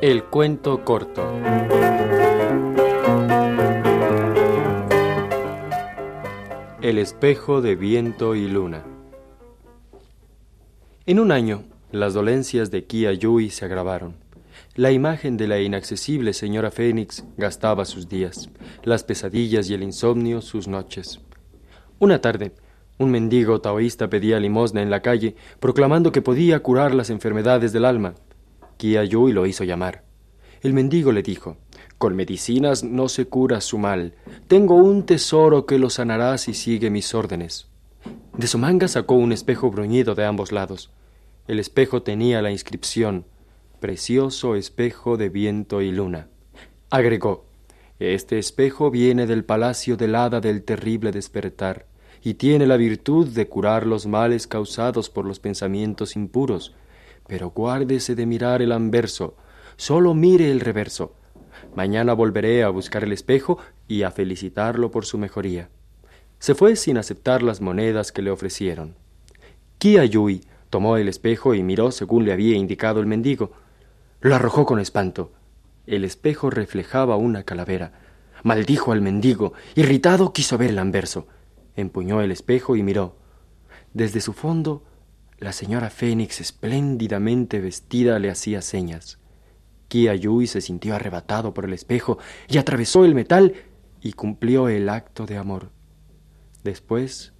El cuento corto. El espejo de viento y luna. En un año, las dolencias de Kia Yui se agravaron. La imagen de la inaccesible señora Fénix gastaba sus días, las pesadillas y el insomnio sus noches. Una tarde, un mendigo taoísta pedía limosna en la calle, proclamando que podía curar las enfermedades del alma. Kia Yui lo hizo llamar. El mendigo le dijo, Con medicinas no se cura su mal. Tengo un tesoro que lo sanará si sigue mis órdenes. De su manga sacó un espejo bruñido de ambos lados. El espejo tenía la inscripción Precioso espejo de viento y luna. Agregó Este espejo viene del palacio del hada del terrible despertar, y tiene la virtud de curar los males causados por los pensamientos impuros. Pero guárdese de mirar el anverso, solo mire el reverso. Mañana volveré a buscar el espejo y a felicitarlo por su mejoría. Se fue sin aceptar las monedas que le ofrecieron. Kia Yui Tomó el espejo y miró según le había indicado el mendigo. Lo arrojó con espanto. El espejo reflejaba una calavera. Maldijo al mendigo. Irritado quiso ver el anverso. Empuñó el espejo y miró. Desde su fondo, la señora Fénix, espléndidamente vestida, le hacía señas. Kia Yui se sintió arrebatado por el espejo y atravesó el metal y cumplió el acto de amor. Después,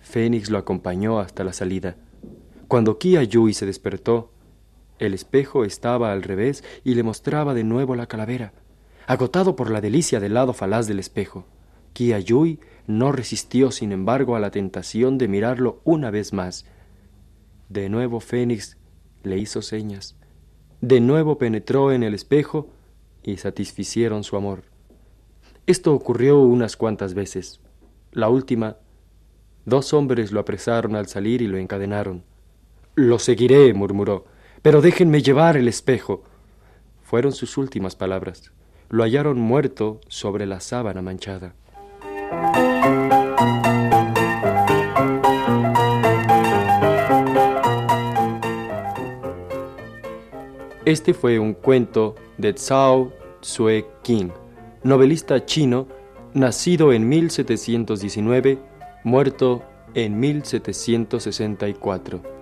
Fénix lo acompañó hasta la salida. Cuando Kia Yui se despertó, el espejo estaba al revés y le mostraba de nuevo la calavera. Agotado por la delicia del lado falaz del espejo, Kia Yui no resistió, sin embargo, a la tentación de mirarlo una vez más. De nuevo Fénix le hizo señas. De nuevo penetró en el espejo y satisficieron su amor. Esto ocurrió unas cuantas veces. La última, dos hombres lo apresaron al salir y lo encadenaron. Lo seguiré, murmuró, pero déjenme llevar el espejo. Fueron sus últimas palabras. Lo hallaron muerto sobre la sábana manchada. Este fue un cuento de Zhao Sue King, novelista chino, nacido en 1719, muerto en 1764.